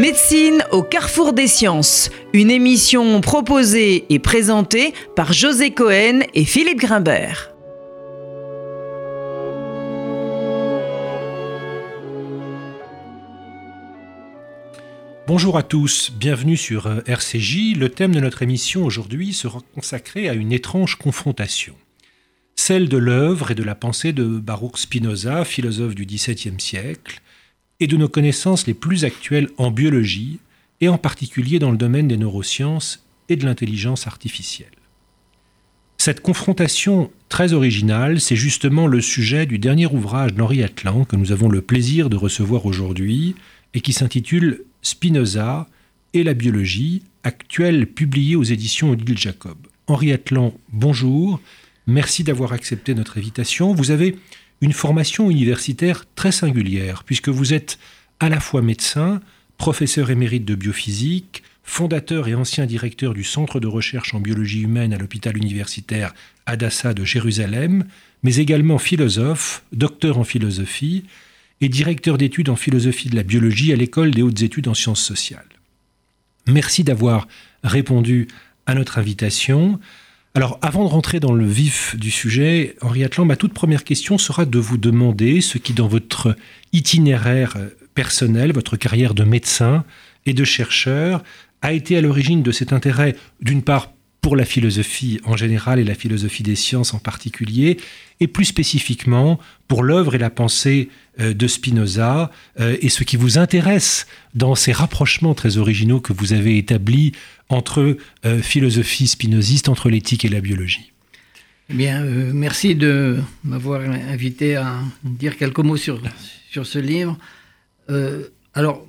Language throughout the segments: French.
Médecine au carrefour des sciences, une émission proposée et présentée par José Cohen et Philippe Grimbert. Bonjour à tous, bienvenue sur euh, RCJ. Le thème de notre émission aujourd'hui sera consacré à une étrange confrontation. Celle de l'œuvre et de la pensée de Baruch Spinoza, philosophe du XVIIe siècle, et de nos connaissances les plus actuelles en biologie, et en particulier dans le domaine des neurosciences et de l'intelligence artificielle. Cette confrontation très originale, c'est justement le sujet du dernier ouvrage d'Henri Atlan que nous avons le plaisir de recevoir aujourd'hui et qui s'intitule Spinoza et la biologie, actuel publié aux éditions Odile Jacob. Henri Atlan, bonjour. Merci d'avoir accepté notre invitation. Vous avez une formation universitaire très singulière, puisque vous êtes à la fois médecin, professeur émérite de biophysique, fondateur et ancien directeur du Centre de recherche en biologie humaine à l'hôpital universitaire Adassa de Jérusalem, mais également philosophe, docteur en philosophie et directeur d'études en philosophie de la biologie à l'école des hautes études en sciences sociales. Merci d'avoir répondu à notre invitation. Alors, avant de rentrer dans le vif du sujet, Henri Atlan, ma toute première question sera de vous demander ce qui, dans votre itinéraire personnel, votre carrière de médecin et de chercheur, a été à l'origine de cet intérêt, d'une part, pour la philosophie en général et la philosophie des sciences en particulier, et plus spécifiquement pour l'œuvre et la pensée euh, de Spinoza, euh, et ce qui vous intéresse dans ces rapprochements très originaux que vous avez établis entre euh, philosophie spinoziste, entre l'éthique et la biologie. Eh bien, merci de m'avoir invité à dire quelques mots sur, sur ce livre. Alors,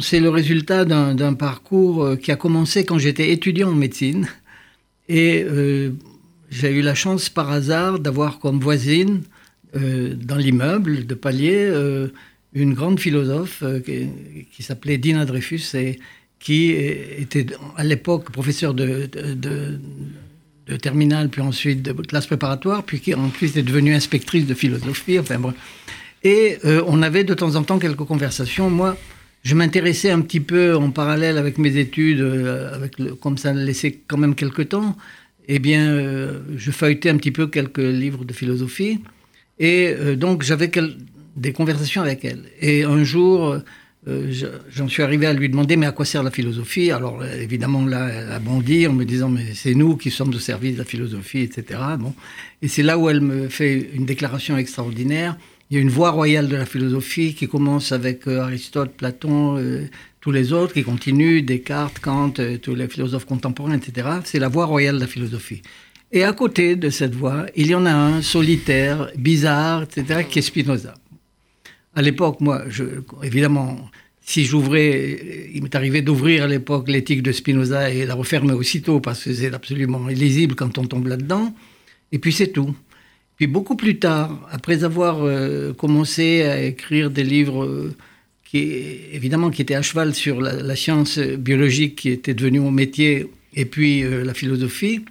c'est le résultat d'un parcours qui a commencé quand j'étais étudiant en médecine. Et j'ai eu la chance par hasard d'avoir comme voisine dans l'immeuble de palier une grande philosophe qui, s'appelait Dina Dreyfus. Et qui était à l'époque professeur de, de, de, terminale, puis ensuite de classe préparatoire, puis qui en plus est devenue inspectrice de philosophie. Enfin, Et euh, on avait de temps en temps quelques conversations. Moi, je m'intéressais un petit peu en parallèle avec mes études, euh, avec comme ça laissait quand même quelques temps. Eh bien, euh, je feuilletais un petit peu quelques livres de philosophie. Et donc, j'avais des conversations avec elle. Et un jour, euh, j'en suis arrivé à lui demander mais à quoi sert la philosophie? Alors euh, évidemment là, elle a bondi en me disant mais c'est nous qui sommes au service de la philosophie, etc. Bon. Et c'est là où elle me fait une déclaration extraordinaire. Il y a une voie royale de la philosophie qui commence avec euh, Aristote, Platon, tous les autres, qui continue, Descartes, Kant, tous les philosophes contemporains, etc. C'est la voie royale de la philosophie. Et à côté de cette voie, il y en a un solitaire, bizarre, etc., qui est Spinoza. À l'époque, moi, évidemment, si j'ouvrais, il m'est arrivé d'ouvrir à l'époque l'éthique de Spinoza et la refermer aussitôt parce que c'est absolument illisible quand on tombe là-dedans. Et puis c'est tout. Puis beaucoup plus tard, après avoir euh, commencé à écrire des livres euh, qui, évidemment, qui étaient à cheval sur la, science biologique qui était devenue mon métier et puis euh, la philosophie,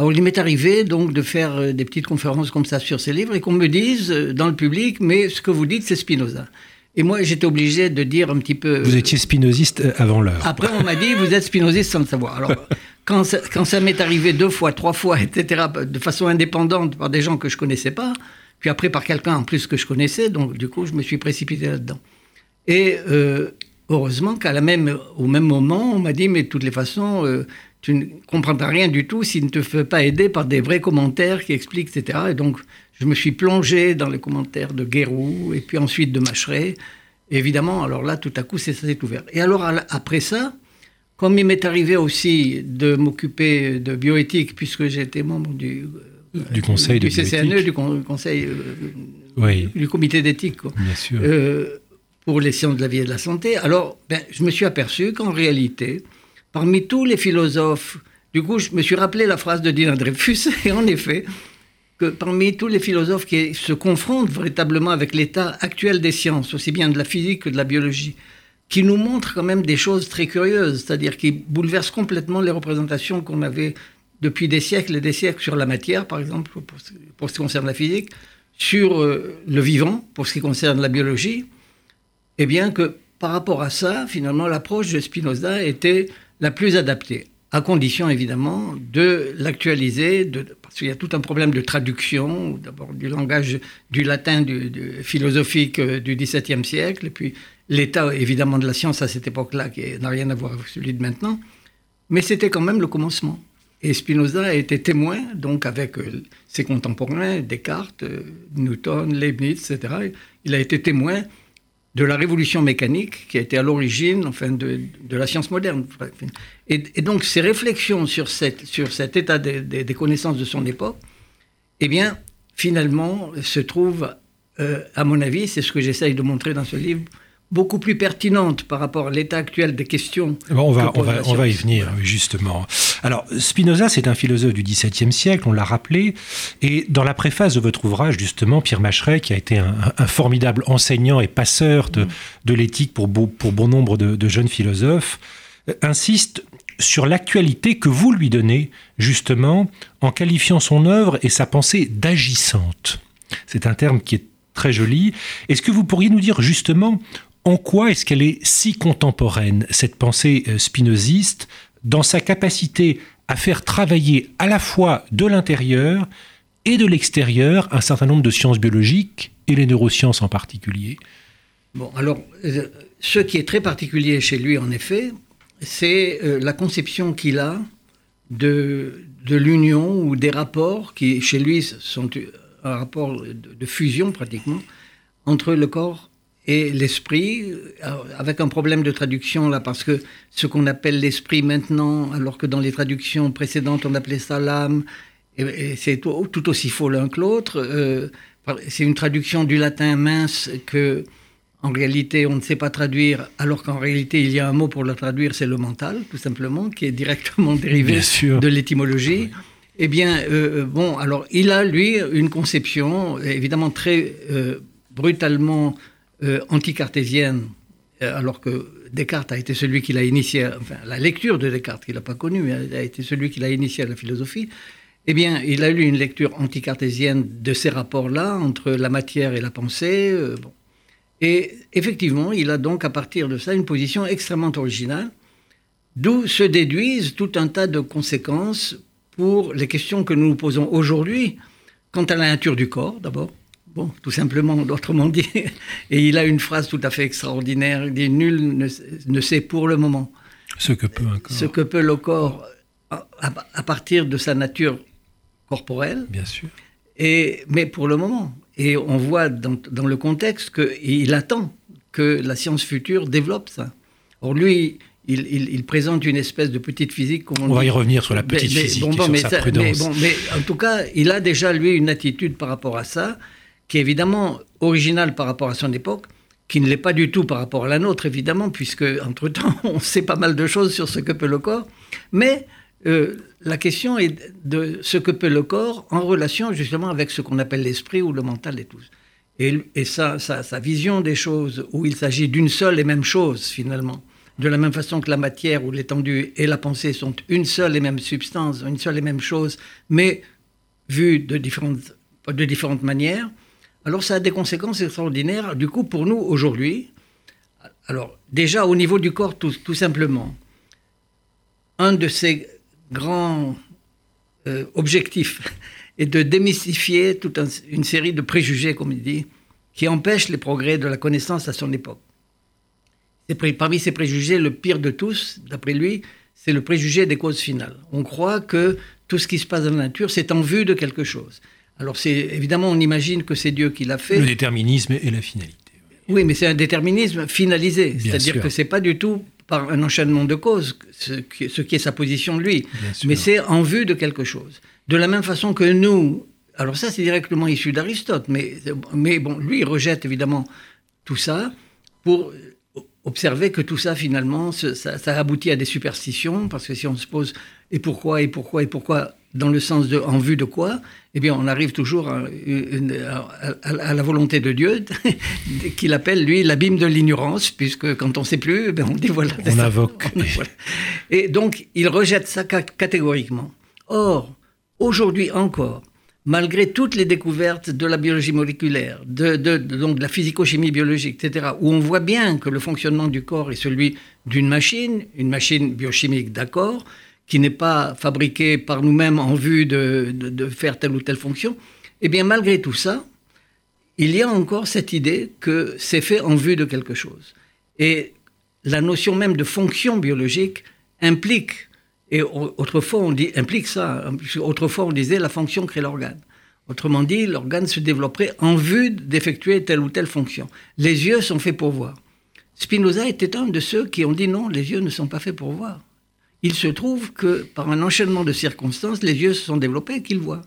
il m'est arrivé donc de faire des petites conférences comme ça sur ces livres et qu'on me dise dans le public, mais ce que vous dites, c'est Spinoza. Et moi, j'étais obligé de dire un petit peu. Vous étiez spinoziste euh, avant l'heure. Après, on m'a dit, vous êtes spinoziste sans le savoir. Alors, quand ça, quand ça m'est arrivé deux fois, trois fois, etc., de façon indépendante par des gens que je connaissais pas, puis après par quelqu'un en plus que je connaissais, donc du coup, je me suis précipité là-dedans. Et heureusement qu'à la même, au même moment, on m'a dit, mais de toutes les façons, tu ne comprendras rien du tout s'il ne te fait pas aider par des vrais commentaires qui expliquent, etc. Et donc, je me suis plongé dans les commentaires de Guérou et puis ensuite de Macheret. évidemment, alors là, tout à coup, ça s'est ouvert. Et alors, après ça, comme il m'est arrivé aussi de m'occuper de bioéthique, puisque j'étais membre du, du conseil du, du CCNE, du conseil euh, du comité d'éthique. Euh, pour les sciences de la vie et de la santé. Alors, ben, je me suis aperçu qu'en réalité, parmi tous les philosophes, du coup, je me suis rappelé la phrase de Dylan Dreyfus, et en effet, que parmi tous les philosophes qui se confrontent véritablement avec l'état actuel des sciences, aussi bien de la physique que de la biologie, qui nous montrent quand même des choses très curieuses, c'est-à-dire qui bouleversent complètement les représentations qu'on avait depuis des siècles et des siècles sur la matière, par exemple, pour ce qui concerne la physique, sur euh, le vivant, pour ce qui concerne la biologie, eh bien que par rapport à ça, finalement, l'approche de Spinoza était la plus adaptée, à condition évidemment de l'actualiser, parce qu'il y a tout un problème de traduction, d'abord du langage du latin du, philosophique euh, du XVIIe siècle, et puis l'état évidemment de la science à cette époque-là, qui n'a rien à voir avec celui de maintenant, mais c'était quand même le commencement. Et Spinoza a été témoin, donc avec euh, ses contemporains, Descartes, euh, Newton, Leibniz, etc. Il a été témoin de la révolution mécanique qui a été à l'origine enfin, de, la science moderne. Et, donc ces réflexions sur, cette, sur cet état des, connaissances de son époque, eh bien, finalement, se trouvent, euh, à mon avis, c'est ce que j'essaye de montrer dans ce livre, beaucoup plus pertinente par rapport à l'état actuel des questions. on, va, on, va, on va y venir, justement. Alors, Spinoza, c'est un philosophe du XVIIe siècle, on l'a rappelé, et dans la préface de votre ouvrage, justement, Pierre Macheret, qui a été un, formidable enseignant et passeur de, de l'éthique pour, pour bon nombre de, de jeunes philosophes, euh, insiste sur l'actualité que vous lui donnez, justement, en qualifiant son œuvre et sa pensée d'agissante. C'est un terme qui est très joli. Est-ce que vous pourriez nous dire justement en quoi est-ce qu'elle est si contemporaine, cette pensée euh, spinoziste, dans sa capacité à faire travailler à la fois de l'intérieur et de l'extérieur un certain nombre de sciences biologiques et les neurosciences en particulier? Bon, alors, euh, ce qui est très particulier chez lui, en effet, c'est euh, la conception qu'il a de, de l'union ou des rapports qui, chez lui, sont un rapport de fusion pratiquement entre le corps et l'esprit, euh, avec un problème de traduction là, parce que ce qu'on appelle l'esprit maintenant, alors que dans les traductions précédentes on appelait ça l'âme, et, c'est tout, aussi faux l'un que l'autre. Euh, c'est une traduction du latin mince que, en réalité, on ne sait pas traduire, alors qu'en réalité, il y a un mot pour le traduire, c'est le mental, tout simplement, qui est directement dérivé de l'étymologie. Eh bien, euh, bon, alors, il a, lui, une conception, évidemment, très brutalement euh, anticartésienne, euh, alors que Descartes a été celui qui l'a initié, enfin la lecture de Descartes, qu'il n'a pas connu, mais a été celui qui l'a initié à la philosophie, eh bien, il a eu une lecture anticartésienne de ces rapports-là entre la matière et la pensée. Euh. Et effectivement, il a donc à partir de ça une position extrêmement originale, d'où se déduisent tout un tas de conséquences pour les questions que nous nous posons aujourd'hui quant à la nature du corps, d'abord, Bon, tout simplement, autrement dit. Et il a une phrase tout à fait extraordinaire. Il dit Nul ne, sait pour le moment ce que peut un corps. Ce que peut le corps à, partir de sa nature corporelle. Bien sûr. Et, mais pour le moment. Et on voit dans, dans le contexte qu'il attend que la science future développe ça. Or, lui, il, présente une espèce de petite physique. on, va y revenir sur la petite physique, sur sa prudence. mais, en tout cas, il a déjà, lui, une attitude par rapport à ça qui est évidemment original par rapport à son époque, qui ne l'est pas du tout par rapport à la nôtre, évidemment, puisque, entre-temps, on sait pas mal de choses sur ce que peut le corps. Mais euh, la question est de ce que peut le corps en relation justement avec ce qu'on appelle l'esprit ou le mental et tout. Et, et sa, sa, vision des choses, où il s'agit d'une seule et même chose, finalement. De la même façon que la matière ou l'étendue et la pensée sont une seule et même substance, une seule et même chose, mais vues de différentes, de différentes manières, alors ça a des conséquences extraordinaires, du coup, pour nous aujourd'hui. Alors, déjà au niveau du corps, tout, simplement, un de ces grands euh, objectifs est de démystifier toute une série de préjugés, comme il dit, qui empêchent les progrès de la connaissance à son époque. Parmi ces préjugés, le pire de tous, d'après lui, c'est le préjugé des causes finales. On croit que tout ce qui se passe dans la nature, c'est en vue de quelque chose. Alors c'est évidemment, on imagine que c'est Dieu qui l'a fait. Le déterminisme et la finalité. Oui, mais c'est un déterminisme finalisé, c'est-à-dire que c'est pas du tout par un enchaînement de causes, ce qui, est sa position de lui, mais c'est en vue de quelque chose. De la même façon que nous, alors ça c'est directement issu d'Aristote, mais, mais bon, lui il rejette évidemment tout ça pour observer que tout ça finalement, ça, ça aboutit à des superstitions, parce que si on se pose et pourquoi, et pourquoi, et pourquoi, dans le sens de en vue de quoi, eh bien, on arrive toujours à, la volonté de Dieu, qu'il appelle, lui, l'abîme de l'ignorance, puisque quand on ne sait plus, eh on dit voilà. On invoque. Et donc, il rejette ça catégoriquement. Or, aujourd'hui encore, malgré toutes les découvertes de la biologie moléculaire, de, donc de la physico-chimie biologique, etc., où on voit bien que le fonctionnement du corps est celui d'une machine, une machine biochimique, d'accord, qui n'est pas fabriquée par nous-mêmes en vue de, faire telle ou telle fonction, eh bien malgré tout ça, il y a encore cette idée que c'est fait en vue de quelque chose. Et la notion même de fonction biologique implique et autrefois, on dit, implique ça. Autrefois, on disait la fonction crée l'organe. Autrement dit, l'organe se développerait en vue d'effectuer telle ou telle fonction. Les yeux sont faits pour voir. Spinoza était un de ceux qui ont dit non, les yeux ne sont pas faits pour voir. Il se trouve que par un enchaînement de circonstances, les yeux se sont développés et qu'ils voient.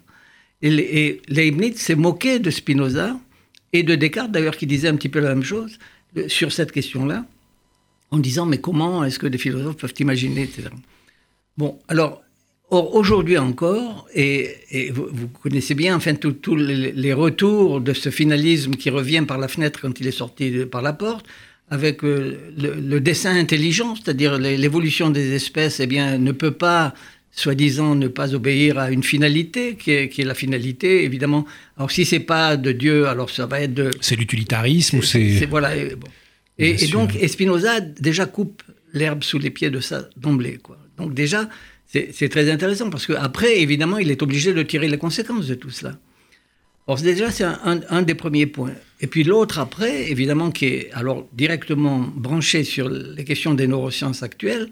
Et, Leibniz s'est moqué de Spinoza et de Descartes, d'ailleurs, qui disait un petit peu la même chose euh, sur cette question-là, en disant mais comment est-ce que des philosophes peuvent imaginer, etc. Bon, alors, aujourd'hui encore, et, vous, connaissez bien enfin tous les, retours de ce finalisme qui revient par la fenêtre quand il est sorti par la porte, avec euh, le, dessin intelligent, c'est-à-dire l'évolution des espèces, eh bien, ne peut pas soi-disant ne pas obéir à une finalité, qui est, la finalité, évidemment. Alors si c'est pas de Dieu, alors ça va être de... C'est l'utilitarisme ou c'est... Voilà. Et, bon. et, donc, Spinoza déjà coupe l'herbe sous les pieds de ça d'emblée. Quoi. Donc déjà, c'est très intéressant parce qu'après, évidemment, il est obligé de tirer les conséquences de tout cela. Alors déjà, c'est un, des premiers points. Et puis l'autre après, évidemment, qui est alors directement branché sur les questions des neurosciences actuelles,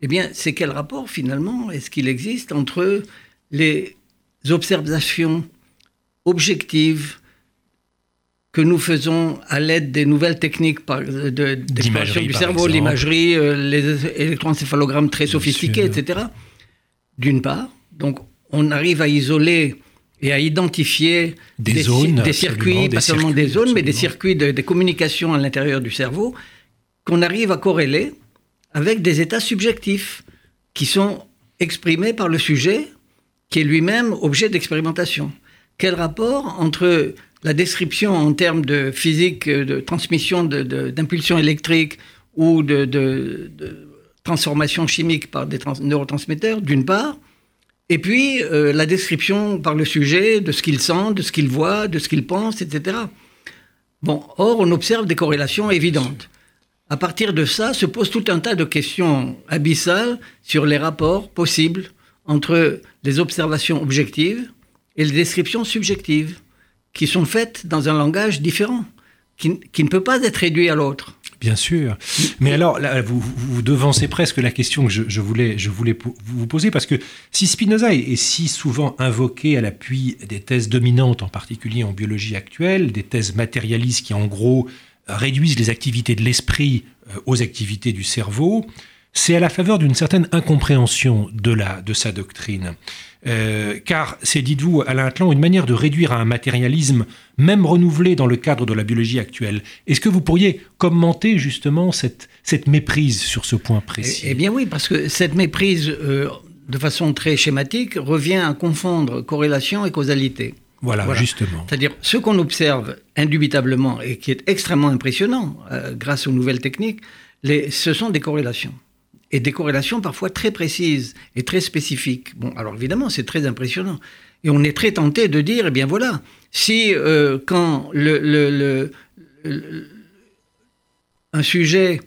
eh bien, c'est quel rapport finalement est-ce qu'il existe entre les observations objectives que nous faisons à l'aide des nouvelles techniques d'exploration du cerveau, l'imagerie, euh, les électroencéphalogrammes très sophistiqués, etc. D'une part, donc on arrive à isoler et à identifier des, zones, des circuits, pas seulement des zones, mais des circuits de, de communication à l'intérieur du cerveau, qu'on arrive à corréler avec des états subjectifs qui sont exprimés par le sujet, qui est lui-même objet d'expérimentation. Quel rapport entre la description en termes de physique, de transmission d'impulsions électriques ou de, transformation chimique par des neurotransmetteurs, d'une part, et puis euh, la description par le sujet de ce qu'il sent, de ce qu'il voit, de ce qu'il pense, etc. Bon, or, on observe des corrélations évidentes. À partir de ça, se pose tout un tas de questions abyssales sur les rapports possibles entre les observations objectives et les descriptions subjectives qui sont faites dans un langage différent, qui, ne peut pas être réduit à l'autre. Bien sûr. Mais alors, là, vous, vous, devancez presque la question que je, voulais, je voulais vous poser, parce que si Spinoza est, si souvent invoqué à l'appui des thèses dominantes, en particulier en biologie actuelle, des thèses matérialistes qui, en gros, réduisent les activités de l'esprit euh, aux activités du cerveau, c'est à la faveur d'une certaine incompréhension de, la, de sa doctrine. Euh, car c'est, dites-vous, Alain Atlan, une manière de réduire à un matérialisme même renouvelé dans le cadre de la biologie actuelle. Est-ce que vous pourriez commenter justement cette, cette méprise sur ce point précis? Eh, eh bien oui, parce que cette méprise, euh, de façon très schématique, revient à confondre corrélation et causalité. Voilà, justement. C'est-à-dire ce qu'on observe indubitablement et qui est extrêmement impressionnant euh, grâce aux nouvelles techniques, les, ce sont des corrélations et des corrélations parfois très précises et très spécifiques. Bon, alors évidemment, c'est très impressionnant. Et on est très tenté de dire, eh bien voilà, si euh, quand un sujet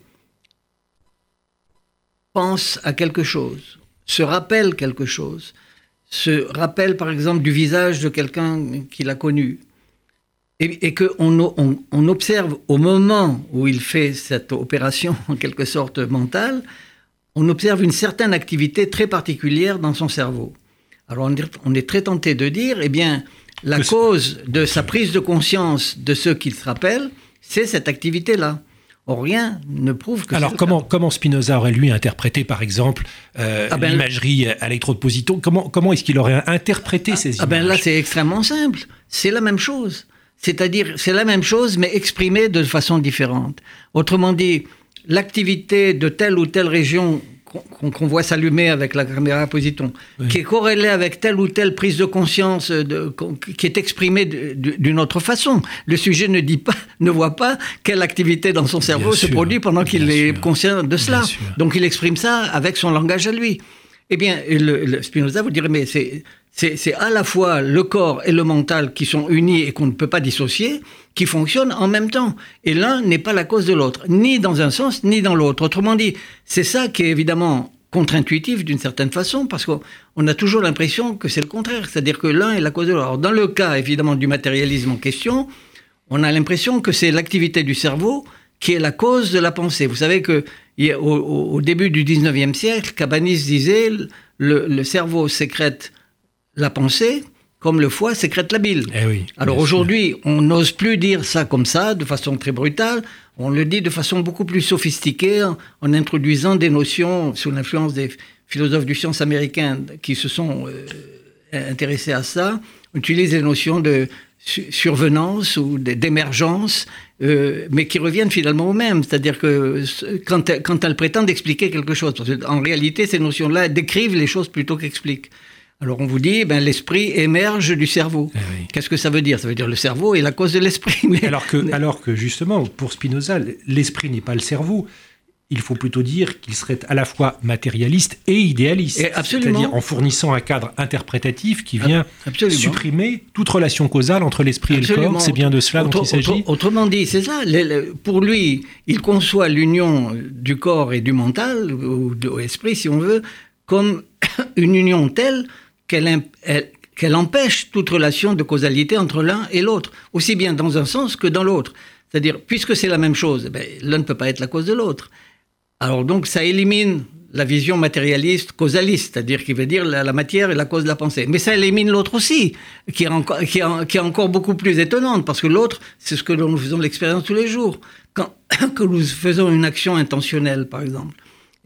pense à quelque chose, se rappelle quelque chose, se rappelle par exemple du visage de quelqu'un qu'il a connu, et, et qu'on on, on observe au moment où il fait cette opération en quelque sorte mentale, on observe une certaine activité très particulière dans son cerveau. Alors on est très tenté de dire, eh bien, la cause de sa prise de conscience de ce qu'il se rappelle, c'est cette activité-là. Or, rien ne prouve que. Alors, comment, comment Spinoza aurait lui interprété, par exemple, euh, ah ben, l'imagerie à Comment, comment est-ce qu'il aurait interprété ah, ces images ah ben Là, c'est extrêmement simple. C'est la même chose. C'est-à-dire, c'est la même chose, mais exprimée de façon différente. Autrement dit, l'activité de telle ou telle région qu'on voit s'allumer avec la caméra positon, qui est corrélée avec telle ou telle prise de conscience de, qui est exprimée d'une autre façon. Le sujet ne dit pas, ne voit pas quelle activité dans son cerveau se produit pendant qu'il est conscient de cela. Donc il exprime ça avec son langage à lui. Eh bien, le, Spinoza vous dirait, mais c'est, c'est, à la fois le corps et le mental qui sont unis et qu'on ne peut pas dissocier, qui fonctionnent en même temps. Et l'un n'est pas la cause de l'autre, ni dans un sens, ni dans l'autre. Autrement dit, c'est ça qui est évidemment contre-intuitif d'une certaine façon, parce qu'on a toujours l'impression que c'est le contraire, c'est-à-dire que l'un est la cause de l'autre. Dans le cas, évidemment, du matérialisme en question, on a l'impression que c'est l'activité du cerveau qui est la cause de la pensée. Vous savez que au, début du 19e siècle, Cabanis disait le, le cerveau sécrète la pensée comme le foie sécrète la bile. Eh Alors aujourd'hui, on n'ose plus dire ça comme ça, de façon très brutale. On le dit de façon beaucoup plus sophistiquée, en, introduisant des notions sous l'influence des philosophes du science américains qui se sont euh, intéressés à ça. On utilise des notions de survenance ou d'émergence, euh, mais qui reviennent finalement au même. C'est-à-dire que quand, quand elles prétendent expliquer quelque chose, parce qu'en réalité, ces notions-là décrivent les choses plutôt qu'expliquent. Alors on vous dit, ben, l'esprit émerge du cerveau. Eh Qu'est-ce que ça veut dire? Ça veut dire le cerveau est la cause de l'esprit. Alors, que, alors que justement, pour Spinoza, l'esprit n'est pas le cerveau. Il faut plutôt dire qu'il serait à la fois matérialiste et idéaliste. C'est-à-dire en fournissant un cadre interprétatif qui vient supprimer toute relation causale entre l'esprit et le corps. C'est bien de cela dont il s'agit. Autrement dit, c'est ça. Pour lui, il conçoit l'union du corps et du mental, ou de l'esprit si on veut, comme une union telle qu'elle empêche toute relation de causalité entre l'un et l'autre, aussi bien dans un sens que dans l'autre. C'est-à-dire, puisque c'est la même chose, ben, l'un ne peut pas être la cause de l'autre. Alors donc, ça élimine la vision matérialiste causaliste, c'est-à-dire qui veut dire la, matière est la cause de la pensée. Mais ça élimine l'autre aussi, qui est, encore, beaucoup plus étonnante, parce que l'autre, c'est ce que nous faisons l'expérience tous les jours. Quand nous faisons une action intentionnelle, par exemple,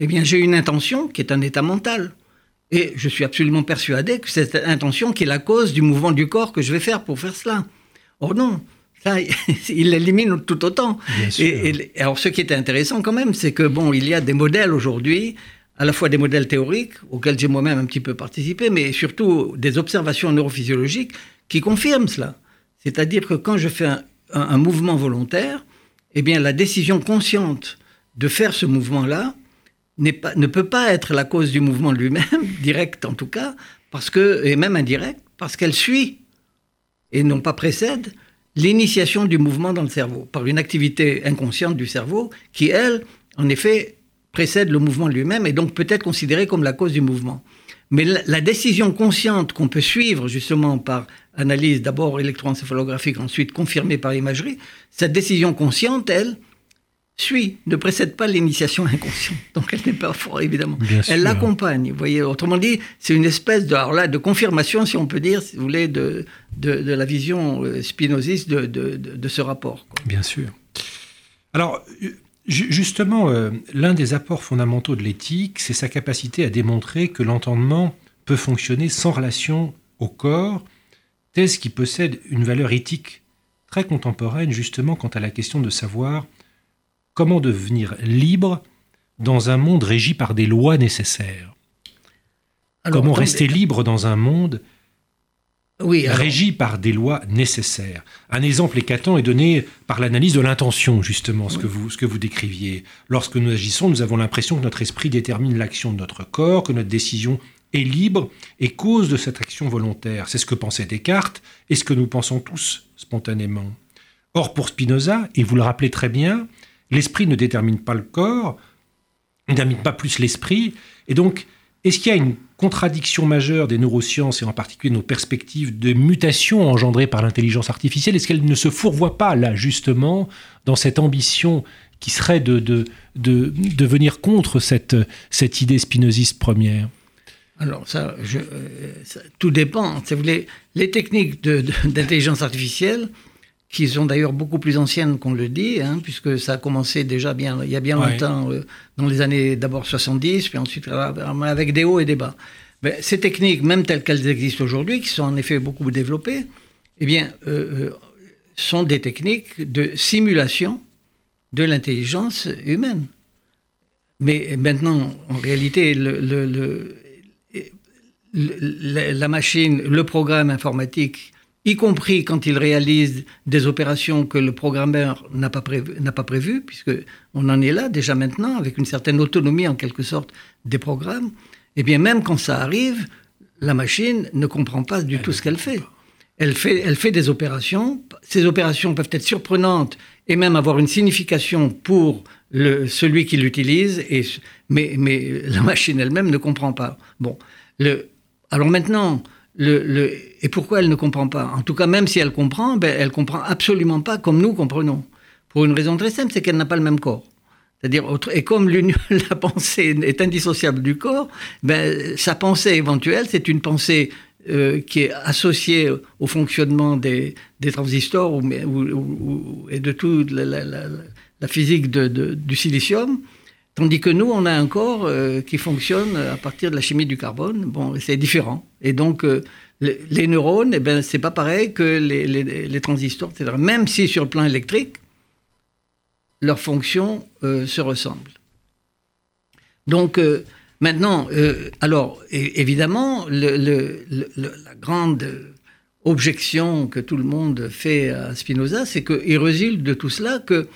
eh bien, j'ai une intention qui est un état mental. Et je suis absolument persuadé que cette intention qui est la cause du mouvement du corps que je vais faire pour faire cela. Or non, ça, il l'élimine tout autant. Et, alors, ce qui est intéressant quand même, c'est que bon, il y a des modèles aujourd'hui, à la fois des modèles théoriques auxquels j'ai moi-même un petit peu participé, mais surtout des observations neurophysiologiques qui confirment cela. C'est-à-dire que quand je fais un, un mouvement volontaire, eh bien, la décision consciente de faire ce mouvement-là pas, ne peut pas être la cause du mouvement lui-même, direct en tout cas, parce que, et même indirect, parce qu'elle suit, et non pas précède, l'initiation du mouvement dans le cerveau, par une activité inconsciente du cerveau qui, elle, en effet, précède le mouvement lui-même et donc peut être considérée comme la cause du mouvement. Mais la, décision consciente qu'on peut suivre justement par analyse d'abord électroencéphalographique, ensuite confirmée par imagerie, cette décision consciente, elle, suit, ne précède pas l'initiation inconsciente. Donc elle n'est pas forte, évidemment. elle l'accompagne. Vous voyez, autrement dit, c'est une espèce de, là, de confirmation, si on peut dire, si vous voulez, de, de, la vision euh, spinoziste de, de, ce rapport. Bien sûr. Alors, justement, euh, l'un des apports fondamentaux de l'éthique, c'est sa capacité à démontrer que l'entendement peut fonctionner sans relation au corps, thèse qui possède une valeur éthique très contemporaine, justement, quant à la question de savoir Comment devenir libre dans un monde régi par des lois nécessaires Comment rester libre dans un monde régi par des lois nécessaires Un exemple éclatant est donné par l'analyse de l'intention, justement, ce, que vous, ce que vous décriviez. Lorsque nous agissons, nous avons l'impression que notre esprit détermine l'action de notre corps, que notre décision est libre et cause de cette action volontaire. C'est ce que pensait Descartes et ce que nous pensons tous spontanément. Or, pour Spinoza, et vous le rappelez très bien, L'esprit ne détermine pas le corps, ne détermine pas plus l'esprit. Et donc, est-ce qu'il y a une contradiction majeure des neurosciences et en particulier nos perspectives de mutation engendrées par l'intelligence artificielle? Est-ce qu'elle ne se fourvoie pas là, justement, dans cette ambition qui serait de, venir contre cette, cette idée spinoziste première? Alors ça, euh, tout dépend. Vous voulez, les techniques d'intelligence artificielle qui sont d'ailleurs beaucoup plus anciennes qu'on le dit, hein, puisque ça a commencé déjà bien, il y a bien longtemps, euh, dans les années d'abord 70, puis ensuite euh, avec des hauts et des bas. Mais ces techniques, même telles qu'elles existent aujourd'hui, qui sont en effet beaucoup développées, eh bien, euh, sont des techniques de simulation de l'intelligence humaine. Mais maintenant, en réalité, le, le, la machine, le programme informatique y compris quand il réalise des opérations que le programmeur n'a pas, prévu, pas prévues, puisqu'on en est là déjà maintenant, avec une certaine autonomie en quelque sorte des programmes, eh bien même quand ça arrive, la machine ne comprend pas du tout ce qu'elle fait. Elle, fait. elle fait des opérations. Ces opérations peuvent être surprenantes et même avoir une signification pour le, celui qui l'utilise, mais, mais la machine elle-même ne comprend pas. Bon, le, alors maintenant, et pourquoi elle ne comprend pas? En tout cas, même si elle comprend, ben, elle comprend absolument pas comme nous comprenons. Pour une raison très simple, c'est qu'elle n'a pas le même corps. C'est-à-dire, et comme la pensée est indissociable du corps, ben, sa pensée éventuelle, c'est une pensée euh, qui est associée au fonctionnement des, transistors ou, et de toute la, physique du silicium. Tandis que nous, on a un corps euh, qui fonctionne à partir de la chimie du carbone. Bon, c'est différent. Et donc, euh, les, neurones, eh ben, c'est pas pareil que les, transistors, etc. Même si sur le plan électrique, leurs fonctions euh, se ressemblent. Donc, maintenant, alors, évidemment, la grande objection que tout le monde fait à Spinoza, c'est qu'il résulte de tout cela que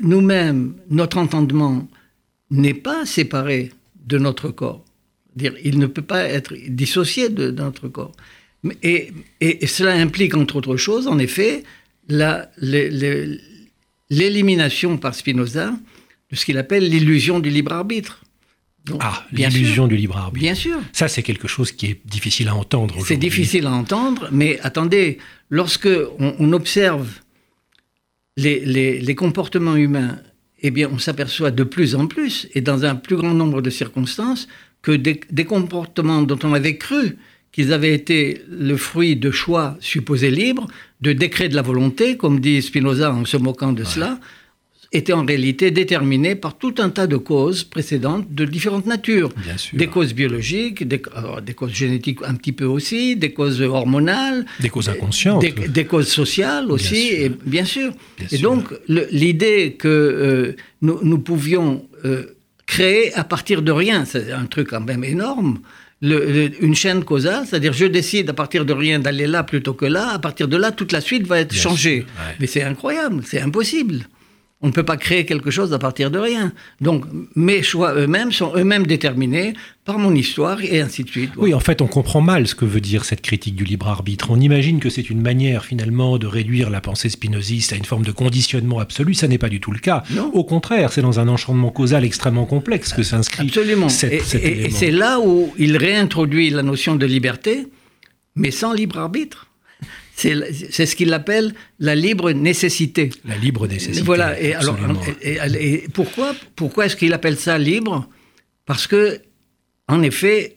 nous-mêmes, notre entendement n'est pas séparé de notre corps. Dire, il ne peut pas être dissocié de, notre corps. Et, et, cela implique, entre autres choses, en effet, l'élimination par Spinoza de ce qu'il appelle l'illusion du libre arbitre. ah, l'illusion du libre arbitre. Bien sûr. Ça, c'est quelque chose qui est difficile à entendre. C'est difficile à entendre, mais attendez, lorsque on, observe les, les, comportements humains, eh bien, on s'aperçoit de plus en plus, et dans un plus grand nombre de circonstances, que des, des comportements dont on avait cru qu'ils avaient été le fruit de choix supposés libres, de décrets de la volonté, comme dit Spinoza en se moquant de cela, étaient en réalité déterminés par tout un tas de causes précédentes de différentes natures. Des causes biologiques, des, des, causes génétiques un petit peu aussi, des causes hormonales. Des causes inconscientes. Des, causes sociales aussi, bien sûr. Et, bien sûr. et donc, l'idée que euh, nous, nous, pouvions euh, créer à partir de rien, c'est un truc quand même énorme une chaîne causale, c'est-à-dire je décide à partir de rien d'aller là plutôt que là, à partir de là, toute la suite va être changée. Mais c'est incroyable, c'est impossible. On ne peut pas créer quelque chose à partir de rien. Donc mes choix eux-mêmes sont eux-mêmes déterminés par mon histoire et ainsi de suite. Oui, en fait, on comprend mal ce que veut dire cette critique du libre arbitre. On imagine que c'est une manière finalement de réduire la pensée spinoziste à une forme de conditionnement absolu. Ça n'est pas du tout le cas. Au contraire, c'est dans un enchaînement causal extrêment complexe que s'inscrit Absolument. et, et c'est là où il réintroduit la notion de liberté, mais sans libre arbitre. C'est ce qu'il appelle la libre nécessité. La libre nécessité. Voilà. Et, alors, et, pourquoi, pourquoi est-ce qu'il appelle ça libre? Parce que, en effet,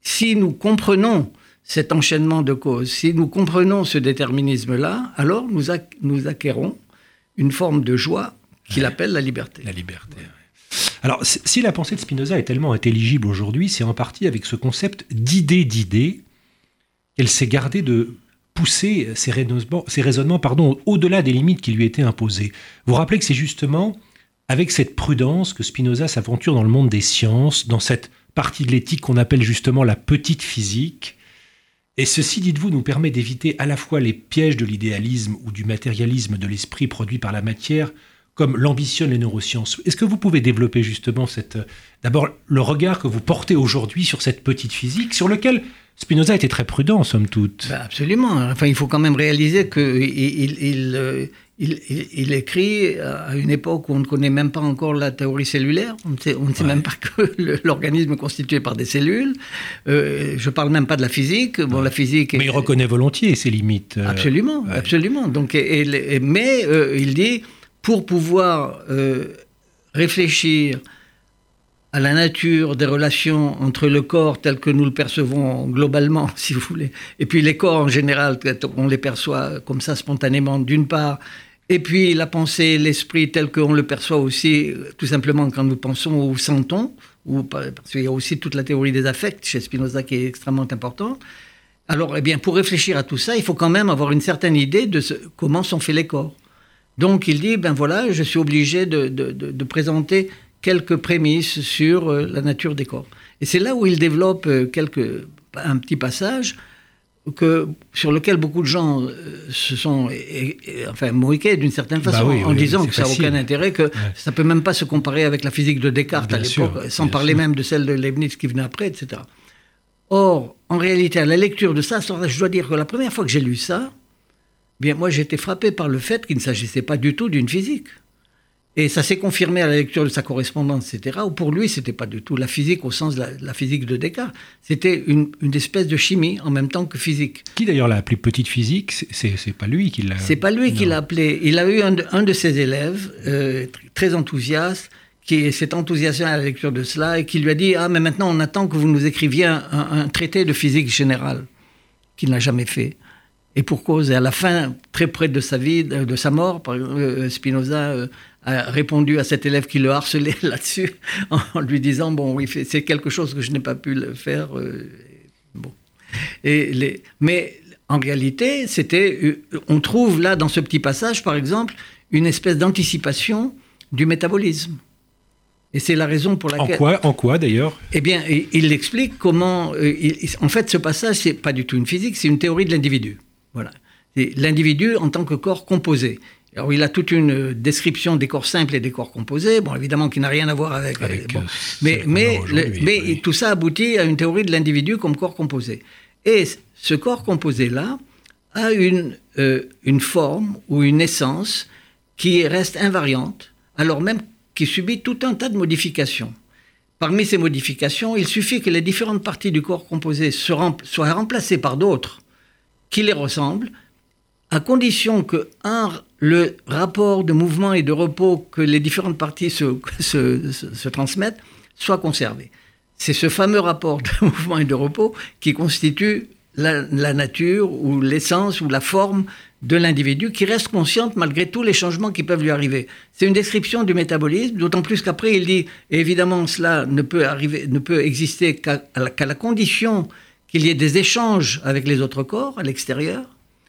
si nous comprenons cet enchaînement de causes, si nous comprenons ce déterminisme-là, alors nous, nous acquérons une forme de joie qu'il appelle la liberté. La liberté. Alors, si la pensée de Spinoza est tellement intelligible aujourd'hui, c'est en partie avec ce concept d'idée d'idée qu'elle s'est gardée de pousser ces raisonnements, ces raisonnements pardon, au-delà des limites qui lui étaient imposées. Vous rappelez que c'est justement avec cette prudence que Spinoza s'aventure dans le monde des sciences, dans cette partie de l'éthique qu'on appelle justement la petite physique. Et ceci, dites-vous, nous permet d'éviter à la fois les pièges de l'idéalisme ou du matérialisme de l'esprit produit par la matière, comme l'ambitionnent les neurosciences. Est-ce que vous pouvez développer justement cette, d'abord le regard que vous portez aujourd'hui sur cette petite physique, sur lequel Spinoza était très prudent, somme toute? Ben, absolument. Enfin, il faut quand même réaliser qu'il il, euh, il, il, écrit à une époque où on ne connaît même pas encore la théorie cellulaire. On ne sait, on ne sait même pas que l'organisme est constitué par des cellules. Euh, je parle même pas de la physique. Bon, la physique. Mais il reconnaît volontiers ses limites. Euh, absolument, absolument. Donc, mais euh, il dit pour pouvoir réfléchir à la nature des relations entre le corps tel que nous le percevons globalement, si vous voulez, et puis les corps en général, on les perçoit comme ça spontanément d'une part, et puis la pensée, l'esprit tel qu'on le perçoit aussi, tout simplement quand nous pensons ou sentons, parce qu'il y a aussi toute la théorie des affects chez Spinoza qui est extrêmement importante. Alors, eh bien, pour réfléchir à tout ça, il faut quand même avoir une certaine idée de comment sont faits les corps. Donc, il dit, ben voilà, je suis obligé de, de, de présenter quelques prémices sur euh, la nature des corps. Et c'est là où il développe euh, quelques, un petit passage que, sur lequel beaucoup de gens euh, se sont enfin, moqués d'une certaine bah façon, en disant que ça n'a aucun intérêt, que ça ne peut même pas se comparer avec la physique de Descartes à l'époque, sans parler même de celle de Leibniz qui venait après, etc. Or, en réalité, à la lecture de ça, je dois dire que la première fois que j'ai lu ça, bien moi j'ai été frappé par le fait qu'il ne s'agissait pas du tout d'une physique. Et ça s'est confirmé à la lecture de sa correspondance, etc., où pour lui, c'était pas du tout la physique au sens de la, physique de Descartes. C'était une, espèce de chimie en même temps que physique. Qui d'ailleurs l'a appelé petite physique C'est pas lui qui l'a. C'est pas lui qui l'a appelé. Il a eu un de, ses élèves, euh, très enthousiaste, qui s'est enthousiasmé à la lecture de cela et qui lui a dit Ah, mais maintenant on attend que vous nous écriviez un, un traité de physique générale, qu'il n'a jamais fait. Et pour cause, et à la fin, très près de sa vie, de sa mort, euh, Spinoza euh, a répondu à cet élève qui le harcelait là-dessus, en lui disant bon, oui, c'est quelque chose que je n'ai pas pu le faire. Euh, bon. Et les, mais en réalité, c'était, on trouve là dans ce petit passage, par exemple, une espèce d'anticipation du métabolisme. Et c'est la raison pour laquelle. En quoi, en quoi d'ailleurs? Eh bien, il, explique comment. en fait, ce passage, c'est pas du tout une physique, c'est une théorie de l'individu. Voilà. L'individu en tant que corps composé. Alors, il a toute une description des corps simples et des corps composés, bon, évidemment, qui n'a rien à voir avec. Euh, mais mais, mais tout ça aboutit à une théorie de l'individu comme corps composé. Et ce corps composé-là a une, euh, une forme ou une essence qui reste invariante, alors même qu'il subit tout un tas de modifications. Parmi ces modifications, il suffit que les différentes parties du corps composé soient remplacées par d'autres qui les ressemblent, à condition que un, le rapport de mouvement et de repos que les différentes parties se, se, transmettent soit conservé. C'est ce fameux rapport de mouvement et de repos qui constitue la, la nature ou l'essence ou la forme de l'individu qui reste consciente malgré tous les changements qui peuvent lui arriver. C'est une description du métabolisme, d'autant plus qu'après il dit évidemment cela ne peut arriver, ne peut exister qu'à la condition qu'il y ait des échanges avec les autres corps à l'extérieur,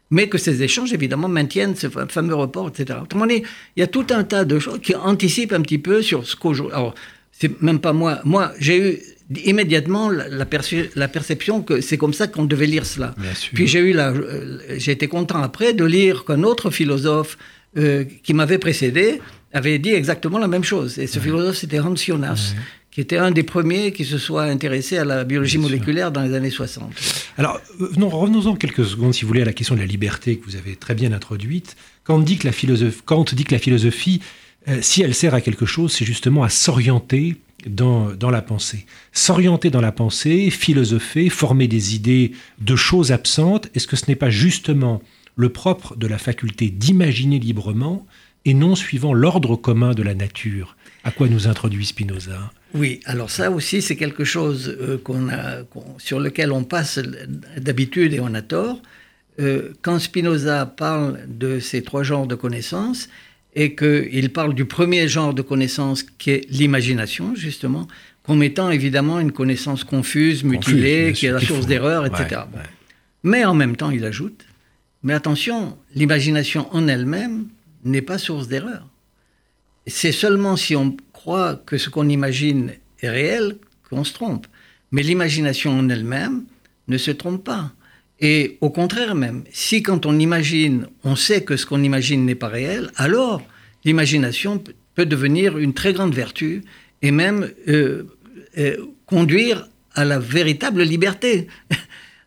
mais que ces échanges, évidemment, maintiennent ce fameux report, etc. Autrement dit, il y a tout un tas de choses qui anticipent un petit peu sur ce qu'aujourd'hui... Alors, c'est même pas moi. Moi, j'ai eu immédiatement la, la, perception que c'est comme ça qu'on devait lire cela. Puis j'ai eu euh, j'ai été content après de lire qu'un autre philosophe euh, qui m'avait précédé avait dit exactement la même chose. Et ce philosophe, c'était Hans Jonas, qui était un des premiers qui se soit intéressé à la biologie moléculaire dans les années 60. Alors, euh, non, revenons-en quelques secondes, si vous voulez, à la question de la liberté que vous avez très bien introduite. Kant dit que la, philosophie, dit que la philosophie, euh, si elle sert à quelque chose, c'est justement à s'orienter dans, dans, la pensée. S'orienter dans la pensée, philosopher, former des idées de choses absentes, est-ce que ce n'est pas justement le propre de la faculté d'imaginer librement et non suivant l'ordre commun de la nature? À quoi nous introduit Spinoza? Oui, alors ça aussi, c'est quelque chose euh, qu'on a, sur lequel on passe d'habitude et on a tort. Euh, quand Spinoza parle de ces trois genres de connaissances, et qu'il parle du premier genre de connaissance qui est l'imagination, justement, comme étant évidemment une connaissance confuse, mutilée, qui est la source d'erreur, etc. Mais en même temps, il ajoute, mais attention, l'imagination en elle-même n'est pas source d'erreur. C'est seulement si on croit que ce qu'on imagine est réel qu'on se trompe. Mais l'imagination en elle-même ne se trompe pas. Et au contraire même, si quand on imagine, on sait que ce qu'on imagine n'est pas réel, alors l'imagination peut devenir une très grande vertu et même euh, euh, conduire à la véritable liberté,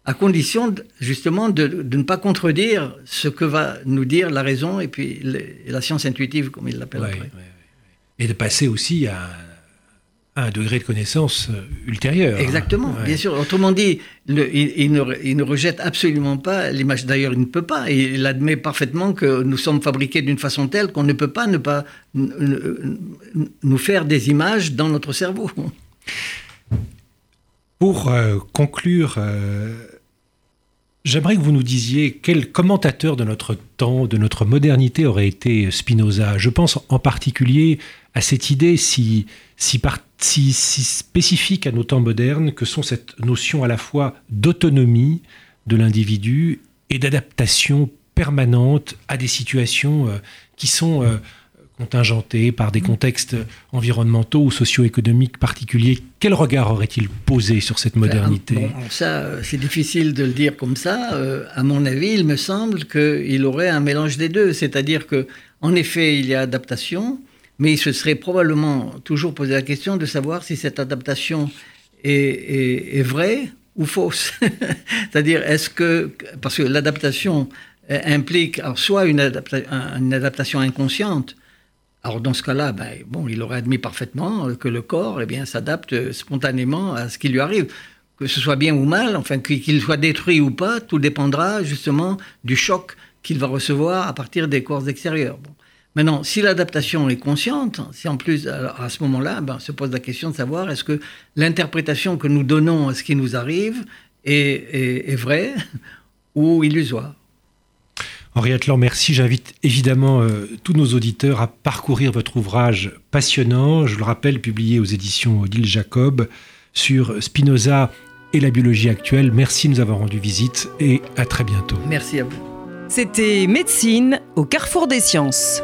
à condition justement de, ne pas contredire ce que va nous dire la raison et puis la science intuitive, comme il l'appelle après et de passer aussi à, un degré de connaissance euh, ultérieur. Exactement, bien sûr. Autrement dit, il, ne, rejette absolument pas l'image. D'ailleurs, il ne peut pas. Il admet parfaitement que nous sommes fabriqués d'une façon telle qu'on ne peut pas ne pas nous faire des images dans notre cerveau. Pour euh, conclure, euh, J'aimerais que vous nous disiez quel commentateur de notre temps, de notre modernité aurait été Spinoza. Je pense en particulier à cette idée si, si, spécifique à nos temps modernes que sont cette notion à la fois d'autonomie de l'individu et d'adaptation permanente à des situations euh, qui sont, euh, contingenté par des contextes environnementaux ou socio-économiques particuliers. Quel regard aurait-il posé sur cette modernité bon, Ça, c'est difficile de le dire comme ça. Euh, à mon avis, il me semble qu'il aurait un mélange des deux. C'est-à-dire que, en effet, il y a adaptation, mais il se serait probablement toujours posé la question de savoir si cette adaptation est, est vraie ou fausse. C'est-à-dire, est-ce que. Parce que l'adaptation euh, implique alors, soit une, une adaptation inconsciente, alors dans ce cas-là, ben, bon, il aurait admis parfaitement que le corps eh s'adapte spontanément à ce qui lui arrive. Que ce soit bien ou mal, enfin qu'il soit détruit ou pas, tout dépendra justement du choc qu'il va recevoir à partir des corps extérieurs. Bon. Maintenant, si l'adaptation est consciente, si en plus, à ce moment-là, ben, se pose la question de savoir est-ce que l'interprétation que nous donnons à ce qui nous arrive est vraie ou illusoire? Henriette Laure, merci. J'invite évidemment euh, tous nos auditeurs à parcourir votre ouvrage passionnant, je le rappelle, publié aux éditions Odile Jacob, sur Spinoza et la biologie actuelle. Merci de nous avoir rendu visite et à très bientôt. Merci à vous. C'était Médecine au carrefour des sciences.